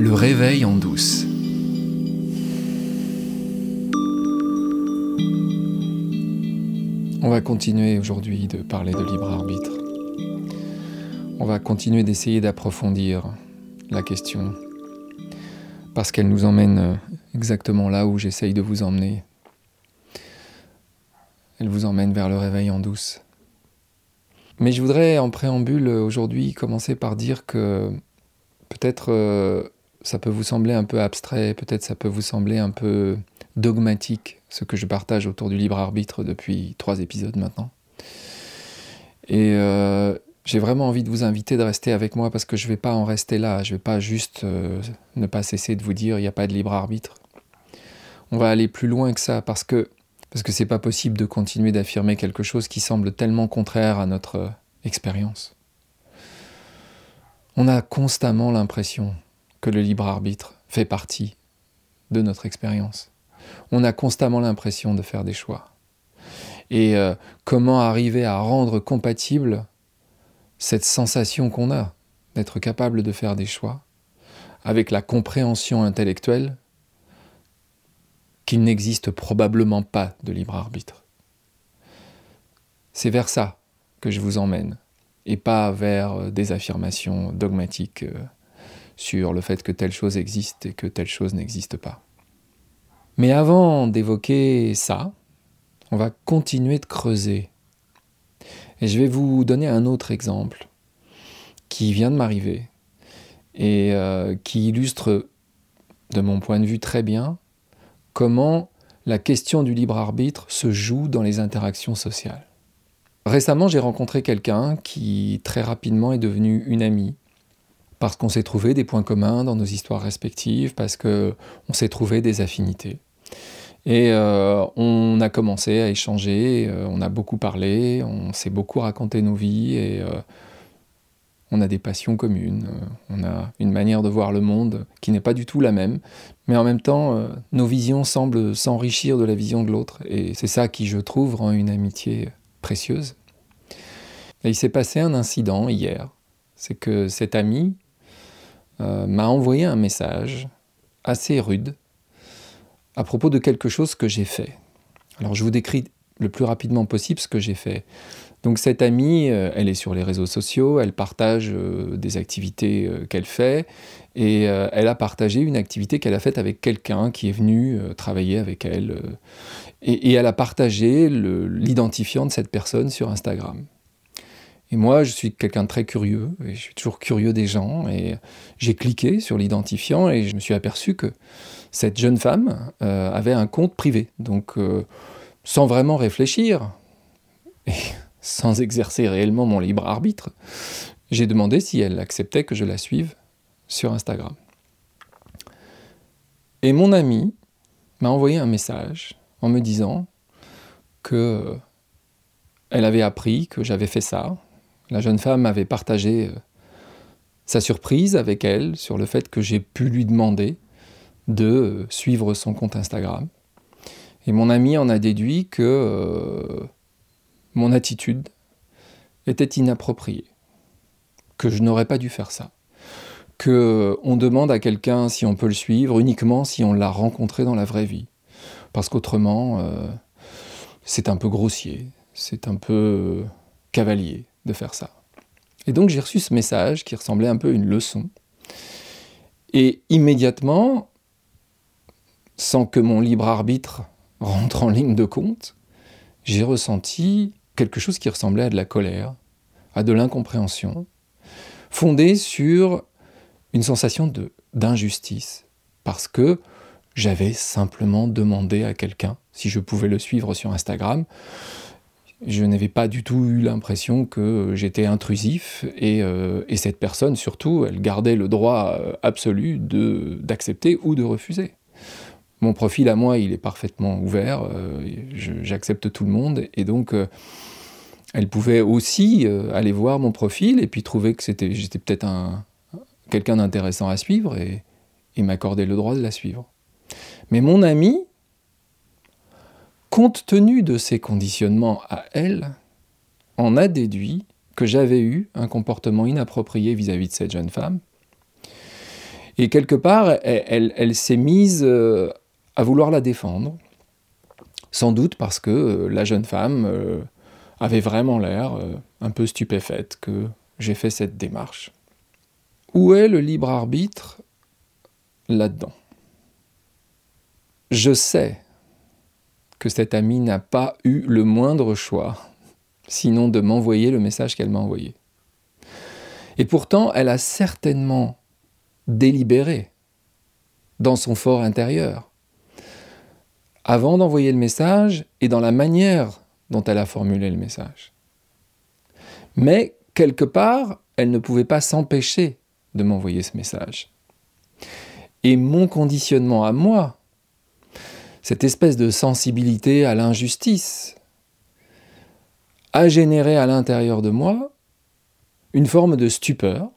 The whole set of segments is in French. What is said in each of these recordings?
Le réveil en douce. On va continuer aujourd'hui de parler de libre arbitre. On va continuer d'essayer d'approfondir la question parce qu'elle nous emmène exactement là où j'essaye de vous emmener. Elle vous emmène vers le réveil en douce. Mais je voudrais en préambule aujourd'hui commencer par dire que peut-être euh, ça peut vous sembler un peu abstrait, peut-être ça peut vous sembler un peu dogmatique, ce que je partage autour du libre arbitre depuis trois épisodes maintenant. Et euh, j'ai vraiment envie de vous inviter de rester avec moi parce que je ne vais pas en rester là, je ne vais pas juste euh, ne pas cesser de vous dire il n'y a pas de libre arbitre. On va aller plus loin que ça parce que parce que c'est pas possible de continuer d'affirmer quelque chose qui semble tellement contraire à notre euh, expérience. On a constamment l'impression que le libre arbitre fait partie de notre expérience. On a constamment l'impression de faire des choix. Et euh, comment arriver à rendre compatible cette sensation qu'on a d'être capable de faire des choix avec la compréhension intellectuelle qu'il n'existe probablement pas de libre arbitre? C'est vers ça que je vous emmène, et pas vers euh, des affirmations dogmatiques euh, sur le fait que telle chose existe et que telle chose n'existe pas. Mais avant d'évoquer ça, on va continuer de creuser. Et je vais vous donner un autre exemple qui vient de m'arriver et euh, qui illustre, de mon point de vue très bien, comment la question du libre arbitre se joue dans les interactions sociales. Récemment, j'ai rencontré quelqu'un qui très rapidement est devenu une amie parce qu'on s'est trouvé des points communs dans nos histoires respectives, parce qu'on s'est trouvé des affinités. Et euh, on a commencé à échanger, euh, on a beaucoup parlé, on s'est beaucoup raconté nos vies et euh, on a des passions communes, on a une manière de voir le monde qui n'est pas du tout la même, mais en même temps, nos visions semblent s'enrichir de la vision de l'autre et c'est ça qui, je trouve, rend une amitié précieuse. Il s'est passé un incident hier, c'est que cet ami euh, m'a envoyé un message assez rude à propos de quelque chose que j'ai fait. Alors je vous décris le plus rapidement possible ce que j'ai fait. Donc cette amie, euh, elle est sur les réseaux sociaux, elle partage euh, des activités qu'elle fait, et elle a partagé une activité qu'elle a faite avec quelqu'un qui est venu travailler avec elle, et, elle a partagé l'identifiant de cette personne sur Instagram. Et moi, je suis quelqu'un de très curieux, et je suis toujours curieux des gens, et j'ai cliqué sur l'identifiant et je me suis aperçu que cette jeune femme euh, avait un compte privé. Donc, euh, sans vraiment réfléchir, et sans exercer réellement mon libre arbitre, j'ai demandé si elle acceptait que je la suive sur Instagram. Et mon ami m'a envoyé un message en me disant que elle avait appris que j'avais fait ça, la jeune femme avait partagé euh, sa surprise avec elle sur le fait que j'ai pu lui demander de euh, suivre son compte Instagram. Et mon ami en a déduit que euh, mon attitude était inappropriée, que je n'aurais pas dû faire ça, que on demande à quelqu'un si on peut le suivre uniquement si on l'a rencontré dans la vraie vie, parce qu'autrement c'est un peu grossier, c'est un peu cavalier faire ça. Et donc j'ai reçu ce message qui ressemblait un peu à une leçon. Et immédiatement, sans que mon libre arbitre rentre en ligne de compte, j'ai ressenti quelque chose qui ressemblait à de la colère, à de l'incompréhension, fondée sur une sensation d'injustice, parce que j'avais simplement demandé à quelqu'un si je pouvais le suivre sur Instagram, je n'avais pas du tout eu l'impression que j'étais intrusif euh, et, cette personne surtout, elle gardait le droit euh, absolu d'accepter ou de refuser. Mon profil à moi, il est parfaitement ouvert, euh, j'accepte tout le monde et donc elle pouvait aussi aller voir mon profil et puis trouver que j'étais peut-être quelqu'un d'intéressant à suivre et m'accorder le droit de la suivre. Mais mon ami, compte tenu de ces conditionnements à elle, en a déduit que j'avais eu un comportement inapproprié vis-à-vis de cette jeune femme, Et quelque part, elle, s'est mise euh, à vouloir la défendre, sans doute parce que euh, la jeune femme euh, avait vraiment l'air un peu stupéfaite que j'ai fait cette démarche. Où est le libre arbitre là-dedans? Je sais que cette amie n'a pas eu le moindre choix, sinon de m'envoyer le message qu'elle m'a envoyé. Et pourtant, elle a certainement délibéré dans son fort intérieur, avant d'envoyer le message et dans la manière dont elle a formulé le message. Mais, quelque part, elle ne pouvait pas s'empêcher de m'envoyer ce message. Et mon conditionnement à moi, cette espèce de sensibilité à l'injustice, a généré à l'intérieur de moi une forme de stupeur,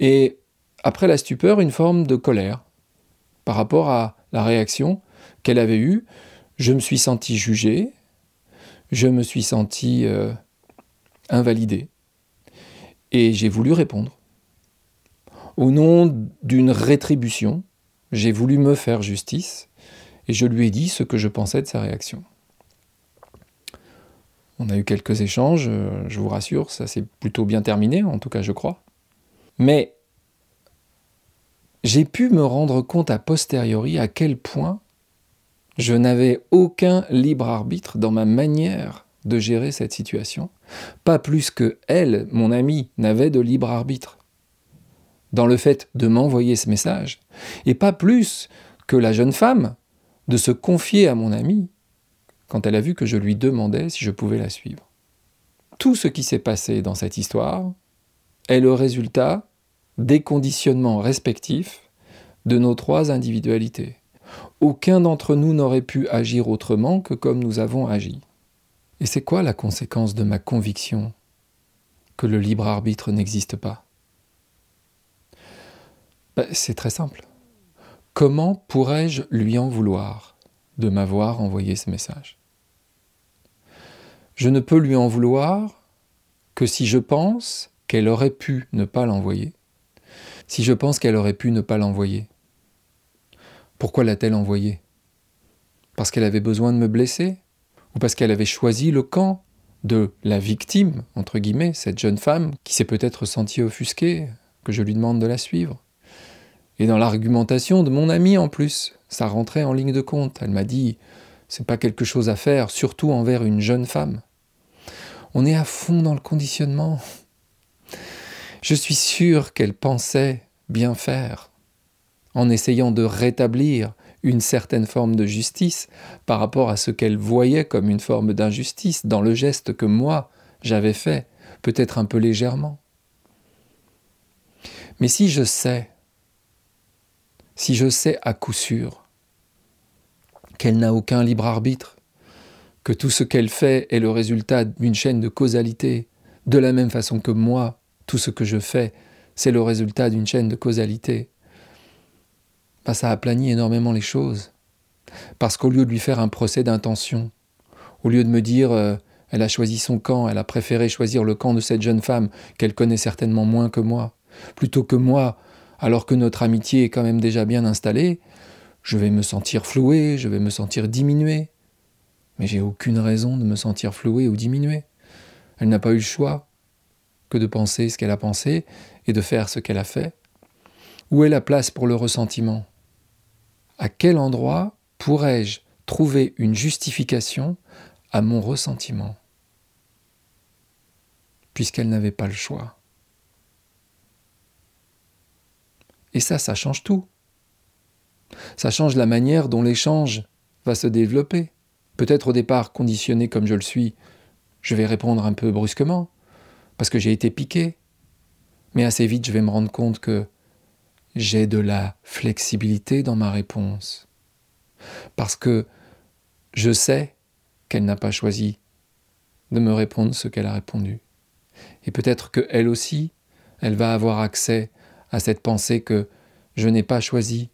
et après la stupeur, une forme de colère par rapport à la réaction qu'elle avait eue. Je me suis senti jugé, je me suis senti euh, invalidé, et j'ai voulu répondre. Au nom d'une rétribution, j'ai voulu me faire justice, et je lui ai dit ce que je pensais de sa réaction. On a eu quelques échanges, euh, je vous rassure, ça s'est plutôt bien terminé, en tout cas je crois. Mais j'ai pu me rendre compte a posteriori à quel point je n'avais aucun libre arbitre dans ma manière de gérer cette situation, pas plus que elle, mon amie, n'avait de libre arbitre dans le fait de m'envoyer ce message, et pas plus que la jeune femme de se confier à mon amie quand elle a vu que je lui demandais si je pouvais la suivre. Tout ce qui s'est passé dans cette histoire est le résultat des conditionnements respectifs de nos trois individualités. Aucun d'entre nous n'aurait pu agir autrement que comme nous avons agi. Et c'est quoi la conséquence de ma conviction que le libre arbitre n'existe pas? Ben, C'est très simple. Comment pourrais-je lui en vouloir de m'avoir envoyé ce message? Je ne peux lui en vouloir que si je pense qu'elle aurait pu ne pas l'envoyer, si je pense qu'elle aurait pu ne pas l'envoyer. Pourquoi l'a-t-elle envoyé? Parce qu'elle avait besoin de me blesser? Ou parce qu'elle avait choisi le camp de la victime, entre guillemets, cette jeune femme qui s'est peut-être sentie offusquée, que je lui demande de la suivre? Et dans l'argumentation de mon ami en plus, ça rentrait en ligne de compte. Elle m'a dit c'est pas quelque chose à faire, surtout envers une jeune femme. On est à fond dans le conditionnement. Je suis sûr qu'elle pensait bien faire, en essayant de rétablir une certaine forme de justice par rapport à ce qu'elle voyait comme une forme d'injustice dans le geste que moi j'avais fait, peut-être un peu légèrement. Mais si je sais, si je sais à coup sûr qu'elle n'a aucun libre arbitre, que tout ce qu'elle fait est le résultat d'une chaîne de causalité, de la même façon que moi, tout ce que je fais, c'est le résultat d'une chaîne de causalité, bah, ça aplanit énormément les choses. Parce qu'au lieu de lui faire un procès d'intention, au lieu de me dire euh, elle a choisi son camp, elle a préféré choisir le camp de cette jeune femme qu'elle connaît certainement moins que moi, plutôt que moi, alors que notre amitié est quand même déjà bien installée, je vais me sentir floué, je vais me sentir diminué. Mais j'ai aucune raison de me sentir floué ou diminué. Elle n'a pas eu le choix que de penser ce qu'elle a pensé et de faire ce qu'elle a fait. Où est la place pour le ressentiment? À quel endroit pourrais-je trouver une justification à mon ressentiment? Puisqu'elle n'avait pas le choix. Et ça, ça change tout. Ça change la manière dont l'échange va se développer. Peut-être au départ conditionné comme je le suis, je vais répondre un peu brusquement, parce que j'ai été piqué. Mais assez vite, je vais me rendre compte que j'ai de la flexibilité dans ma réponse. Parce que je sais qu'elle n'a pas choisi de me répondre ce qu'elle a répondu. Et peut-être qu'elle aussi, elle va avoir accès à cette pensée que je n'ai pas choisi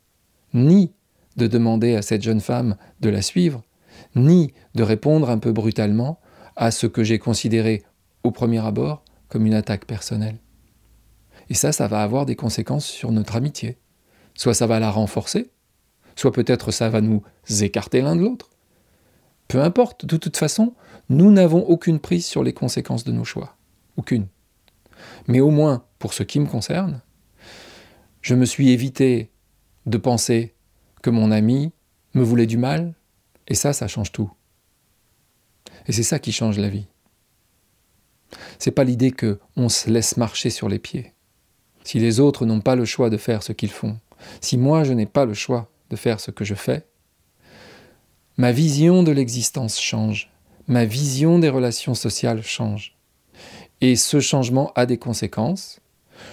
ni de demander à cette jeune femme de la suivre, ni de répondre un peu brutalement à ce que j'ai considéré au premier abord comme une attaque personnelle. Et ça, ça va avoir des conséquences sur notre amitié. Soit ça va la renforcer, soit peut-être ça va nous écarter l'un de l'autre. Peu importe, de toute façon, nous n'avons aucune prise sur les conséquences de nos choix. Aucune. Mais au moins, pour ce qui me concerne, je me suis évité de penser que mon ami me voulait du mal, et ça, ça change tout. Et c'est ça qui change la vie. C'est pas l'idée que on se laisse marcher sur les pieds. Si les autres n'ont pas le choix de faire ce qu'ils font, si moi je n'ai pas le choix de faire ce que je fais, ma vision de l'existence change, ma vision des relations sociales change. Et ce changement a des conséquences.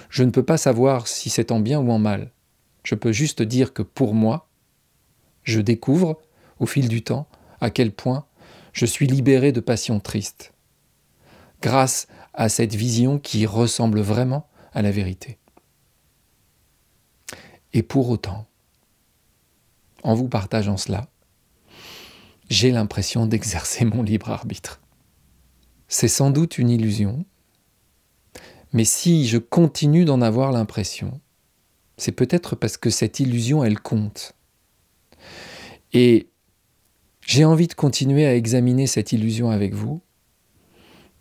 Je ne peux pas savoir si c'est en bien ou en mal. Je peux juste dire que pour moi, je découvre, au fil du temps, à quel point je suis libéré de passions tristes, grâce à cette vision qui ressemble vraiment à la vérité. Et pour autant, en vous partageant cela, j'ai l'impression d'exercer mon libre arbitre. C'est sans doute une illusion, mais si je continue d'en avoir l'impression, c'est peut-être parce que cette illusion, elle compte. Et j'ai envie de continuer à examiner cette illusion avec vous,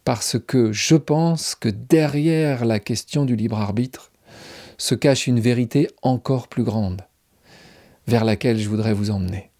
parce que je pense que derrière la question du libre arbitre se cache une vérité encore plus grande, vers laquelle je voudrais vous emmener.